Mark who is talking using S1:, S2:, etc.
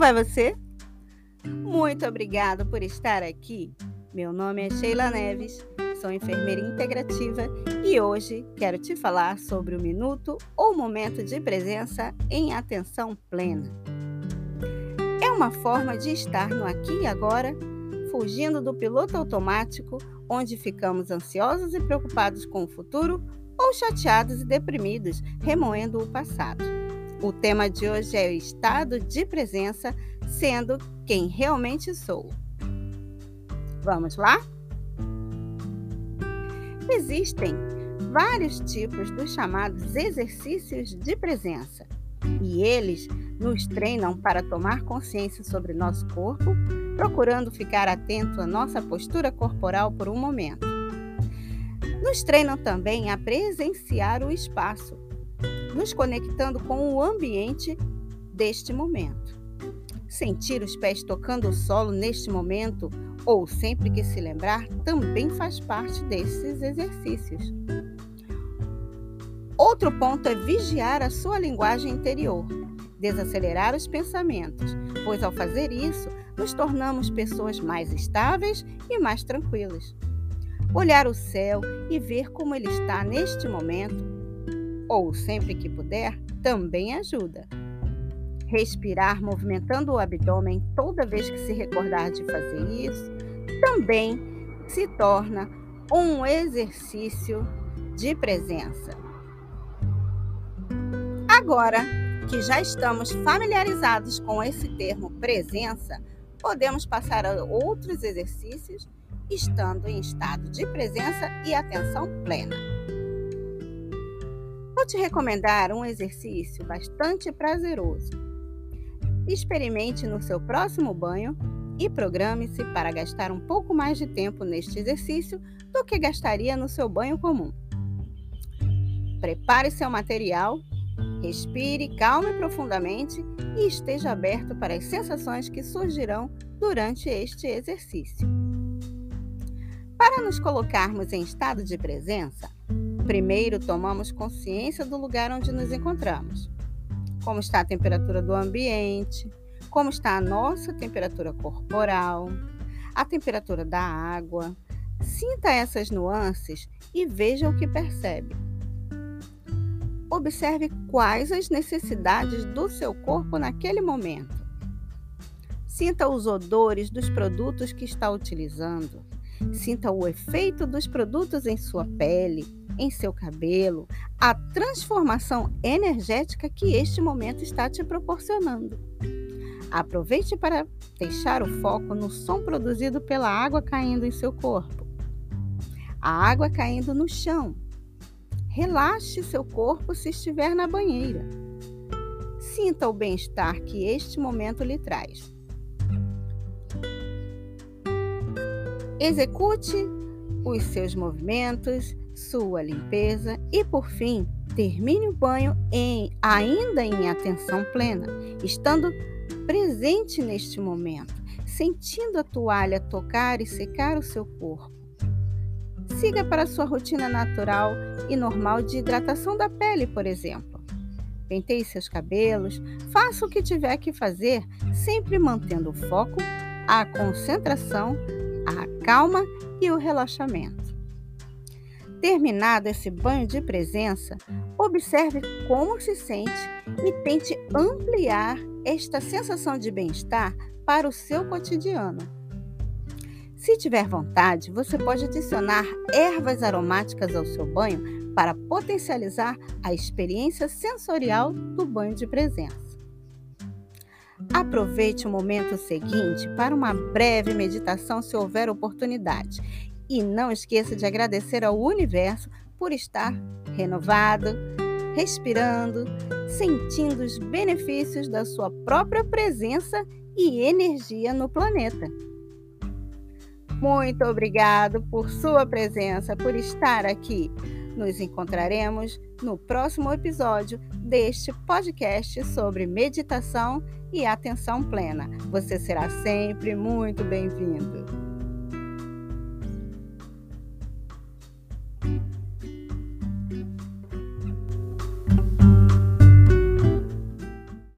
S1: Vai você? Muito obrigado por estar aqui. Meu nome é Sheila Neves, sou enfermeira integrativa e hoje quero te falar sobre o minuto ou momento de presença em atenção plena. É uma forma de estar no aqui e agora, fugindo do piloto automático, onde ficamos ansiosos e preocupados com o futuro ou chateados e deprimidos, remoendo o passado. O tema de hoje é o estado de presença, sendo quem realmente sou. Vamos lá? Existem vários tipos dos chamados exercícios de presença e eles nos treinam para tomar consciência sobre nosso corpo, procurando ficar atento à nossa postura corporal por um momento. Nos treinam também a presenciar o espaço, nos conectando com o ambiente deste momento. Sentir os pés tocando o solo neste momento ou sempre que se lembrar também faz parte desses exercícios. Outro ponto é vigiar a sua linguagem interior, desacelerar os pensamentos, pois ao fazer isso, nos tornamos pessoas mais estáveis e mais tranquilas. Olhar o céu e ver como ele está neste momento ou sempre que puder, também ajuda. Respirar movimentando o abdômen toda vez que se recordar de fazer isso também se torna um exercício de presença. Agora que já estamos familiarizados com esse termo presença, podemos passar a outros exercícios estando em estado de presença e atenção plena. Vou te recomendar um exercício bastante prazeroso. Experimente no seu próximo banho e programe-se para gastar um pouco mais de tempo neste exercício do que gastaria no seu banho comum. Prepare seu material, respire calma e profundamente e esteja aberto para as sensações que surgirão durante este exercício. Para nos colocarmos em estado de presença, Primeiro, tomamos consciência do lugar onde nos encontramos. Como está a temperatura do ambiente, como está a nossa temperatura corporal, a temperatura da água. Sinta essas nuances e veja o que percebe. Observe quais as necessidades do seu corpo naquele momento. Sinta os odores dos produtos que está utilizando. Sinta o efeito dos produtos em sua pele, em seu cabelo, a transformação energética que este momento está te proporcionando. Aproveite para deixar o foco no som produzido pela água caindo em seu corpo. A água caindo no chão. Relaxe seu corpo se estiver na banheira. Sinta o bem-estar que este momento lhe traz. Execute os seus movimentos sua limpeza e, por fim, termine o banho em, ainda em atenção plena, estando presente neste momento, sentindo a toalha tocar e secar o seu corpo. Siga para sua rotina natural e normal de hidratação da pele, por exemplo. Penteie seus cabelos, faça o que tiver que fazer, sempre mantendo o foco, a concentração, a calma e o relaxamento. Terminado esse banho de presença, observe como se sente e tente ampliar esta sensação de bem-estar para o seu cotidiano. Se tiver vontade, você pode adicionar ervas aromáticas ao seu banho para potencializar a experiência sensorial do banho de presença. Aproveite o momento seguinte para uma breve meditação se houver oportunidade e não esqueça de agradecer ao universo por estar renovado, respirando, sentindo os benefícios da sua própria presença e energia no planeta. Muito obrigado por sua presença, por estar aqui. Nos encontraremos no próximo episódio deste podcast sobre meditação e atenção plena. Você será sempre muito bem-vindo.